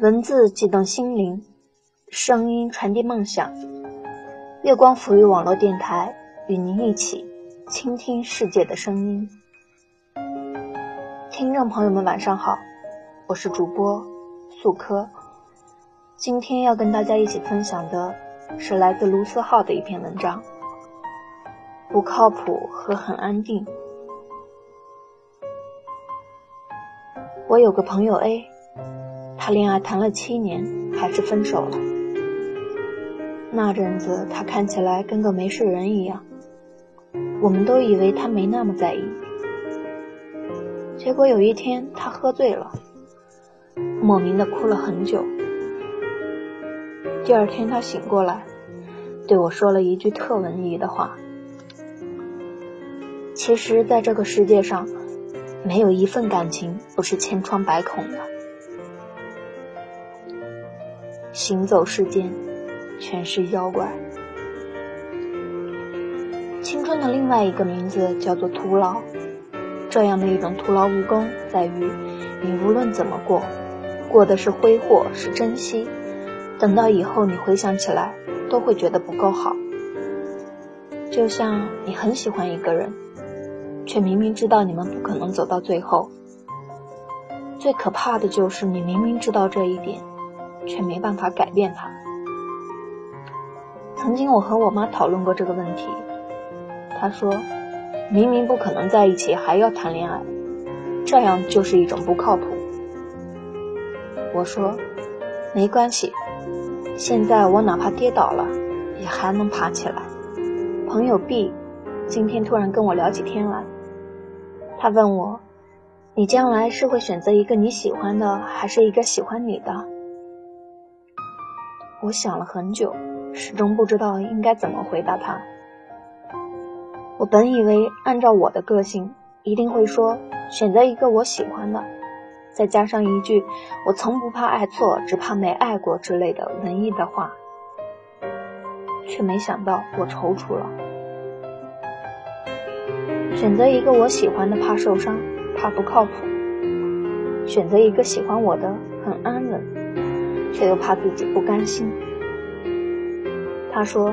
文字激动心灵，声音传递梦想。月光抚育网络电台，与您一起倾听世界的声音。听众朋友们，晚上好，我是主播素科。今天要跟大家一起分享的是来自卢思浩的一篇文章，《不靠谱和很安定》。我有个朋友 A。他恋爱谈了七年，还是分手了。那阵子他看起来跟个没事人一样，我们都以为他没那么在意。结果有一天他喝醉了，莫名的哭了很久。第二天他醒过来，对我说了一句特文艺的话：“其实，在这个世界上，没有一份感情不是千疮百孔的。”行走世间，全是妖怪。青春的另外一个名字叫做徒劳。这样的一种徒劳无功，在于你无论怎么过，过的是挥霍，是珍惜。等到以后你回想起来，都会觉得不够好。就像你很喜欢一个人，却明明知道你们不可能走到最后。最可怕的就是你明明知道这一点。却没办法改变他。曾经我和我妈讨论过这个问题，她说：“明明不可能在一起，还要谈恋爱，这样就是一种不靠谱。”我说：“没关系，现在我哪怕跌倒了，也还能爬起来。”朋友 B 今天突然跟我聊起天来，他问我：“你将来是会选择一个你喜欢的，还是一个喜欢你的？”我想了很久，始终不知道应该怎么回答他。我本以为按照我的个性，一定会说选择一个我喜欢的，再加上一句“我从不怕爱错，只怕没爱过”之类的文艺的话，却没想到我踌躇了。选择一个我喜欢的，怕受伤，怕不靠谱；选择一个喜欢我的，很安稳。却又怕自己不甘心。他说：“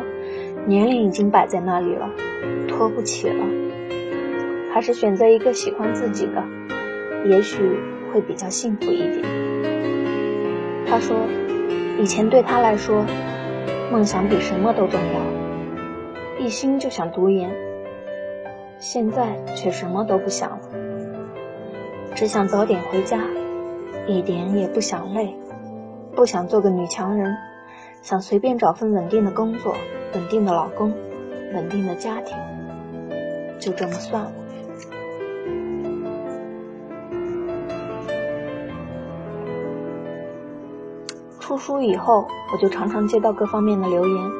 年龄已经摆在那里了，拖不起了，还是选择一个喜欢自己的，也许会比较幸福一点。”他说：“以前对他来说，梦想比什么都重要，一心就想读研。现在却什么都不想了，只想早点回家，一点也不想累。”不想做个女强人，想随便找份稳定的工作、稳定的老公、稳定的家庭，就这么算了。出书以后，我就常常接到各方面的留言，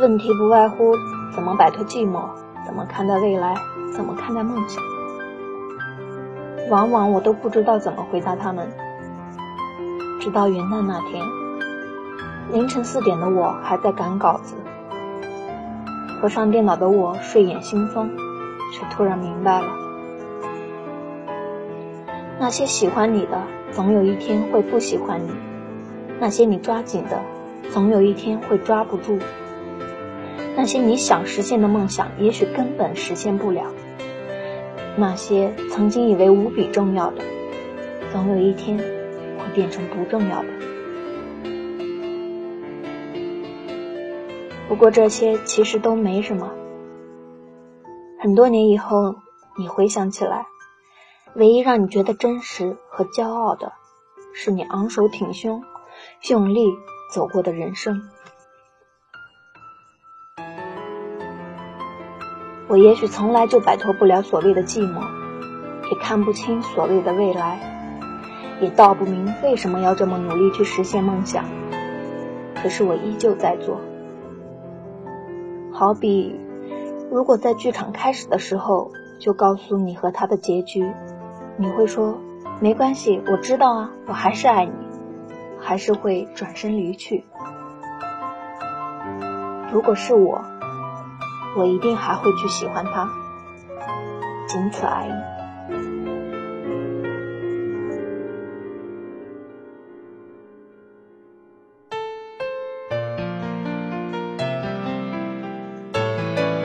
问题不外乎怎么摆脱寂寞，怎么看待未来，怎么看待梦想。往往我都不知道怎么回答他们。直到元旦那天，凌晨四点的我还在赶稿子，合上电脑的我睡眼惺忪，却突然明白了：那些喜欢你的，总有一天会不喜欢你；那些你抓紧的，总有一天会抓不住；那些你想实现的梦想，也许根本实现不了；那些曾经以为无比重要的，总有一天会。变成不重要的。不过这些其实都没什么。很多年以后，你回想起来，唯一让你觉得真实和骄傲的，是你昂首挺胸、用力走过的人生。我也许从来就摆脱不了所谓的寂寞，也看不清所谓的未来。也道不明为什么要这么努力去实现梦想，可是我依旧在做。好比，如果在剧场开始的时候就告诉你和他的结局，你会说没关系，我知道啊，我还是爱你，还是会转身离去。如果是我，我一定还会去喜欢他，仅此而已。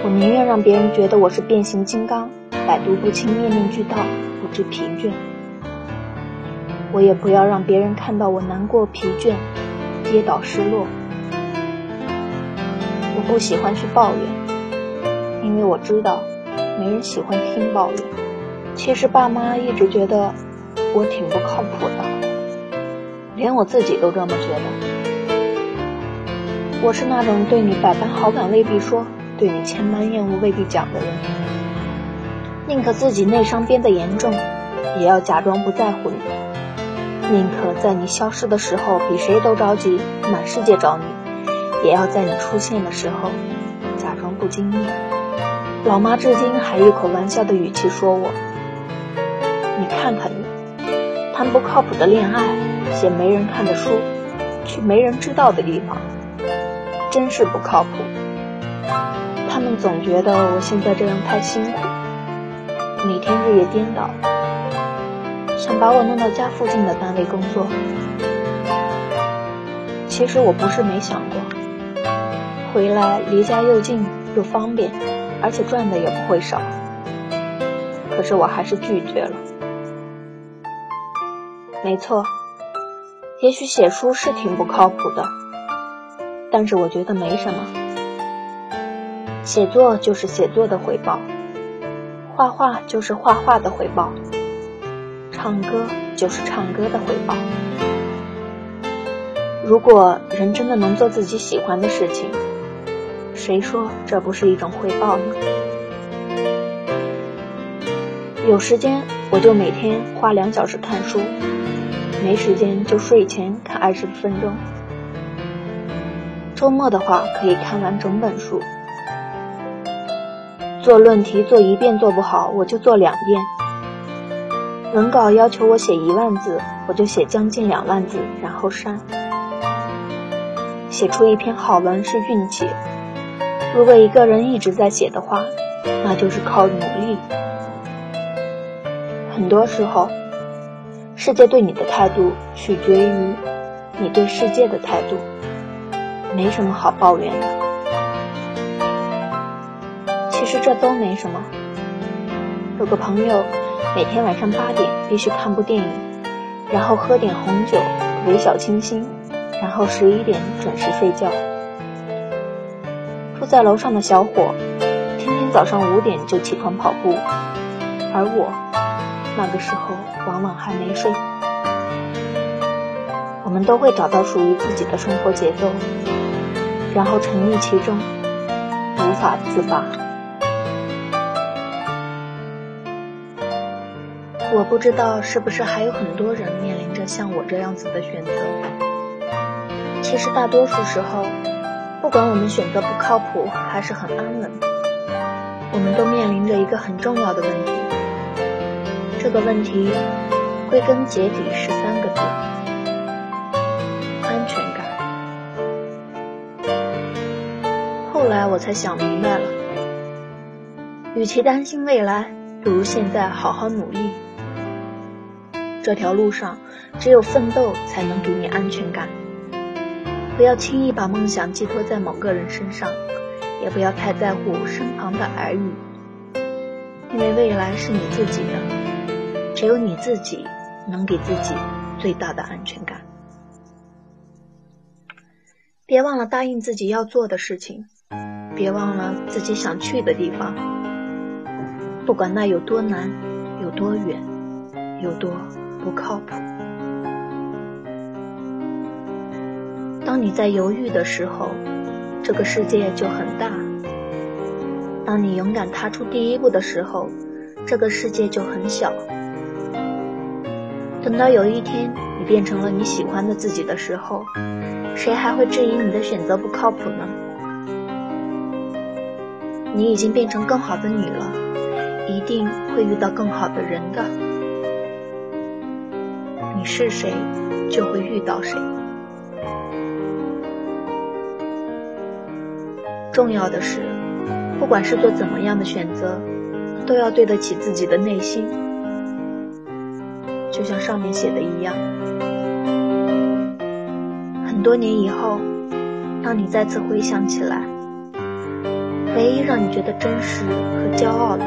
我宁愿让别人觉得我是变形金刚，百毒不侵，面面俱到，不知疲倦。我也不要让别人看到我难过、疲倦、跌倒、失落。我不喜欢去抱怨，因为我知道没人喜欢听抱怨。其实爸妈一直觉得我挺不靠谱的，连我自己都这么觉得。我是那种对你百般好感未必说。对你千般厌恶未必讲的人，宁可自己内伤变得严重，也要假装不在乎你；宁可在你消失的时候比谁都着急，满世界找你，也要在你出现的时候假装不经意。老妈至今还一口玩笑的语气说我：“你看看你，谈不靠谱的恋爱，写没人看的书，去没人知道的地方，真是不靠谱。”他们总觉得我现在这样太辛苦，每天日夜颠倒，想把我弄到家附近的单位工作。其实我不是没想过，回来离家又近又方便，而且赚的也不会少。可是我还是拒绝了。没错，也许写书是挺不靠谱的，但是我觉得没什么。写作就是写作的回报，画画就是画画的回报，唱歌就是唱歌的回报。如果人真的能做自己喜欢的事情，谁说这不是一种回报呢？有时间我就每天花两小时看书，没时间就睡前看二十分钟。周末的话可以看完整本书。做论题做一遍做不好，我就做两遍。文稿要求我写一万字，我就写将近两万字，然后删。写出一篇好文是运气，如果一个人一直在写的话，那就是靠努力。很多时候，世界对你的态度取决于你对世界的态度，没什么好抱怨的。其实这都没什么。有个朋友每天晚上八点必须看部电影，然后喝点红酒，微小清新，然后十一点准时睡觉。住在楼上的小伙天天早上五点就起床跑步，而我那个时候往往还没睡。我们都会找到属于自己的生活节奏，然后沉溺其中，无法自拔。我不知道是不是还有很多人面临着像我这样子的选择。其实大多数时候，不管我们选择不靠谱还是很安稳，我们都面临着一个很重要的问题。这个问题归根结底是三个字：安全感。后来我才想明白了，与其担心未来，不如现在好好努力。这条路上，只有奋斗才能给你安全感。不要轻易把梦想寄托在某个人身上，也不要太在乎身旁的耳语，因为未来是你自己的，只有你自己能给自己最大的安全感。别忘了答应自己要做的事情，别忘了自己想去的地方，不管那有多难，有多远，有多。不靠谱。当你在犹豫的时候，这个世界就很大；当你勇敢踏出第一步的时候，这个世界就很小。等到有一天你变成了你喜欢的自己的时候，谁还会质疑你的选择不靠谱呢？你已经变成更好的你了，一定会遇到更好的人的。你是谁，就会遇到谁。重要的是，不管是做怎么样的选择，都要对得起自己的内心。就像上面写的一样，很多年以后，当你再次回想起来，唯一让你觉得真实和骄傲的，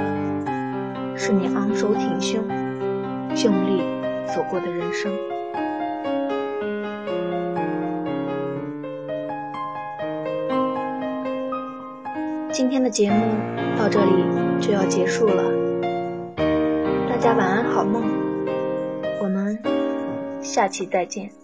是你昂首挺胸、用力走过的人生。今天的节目到这里就要结束了，大家晚安，好梦。我们下期再见。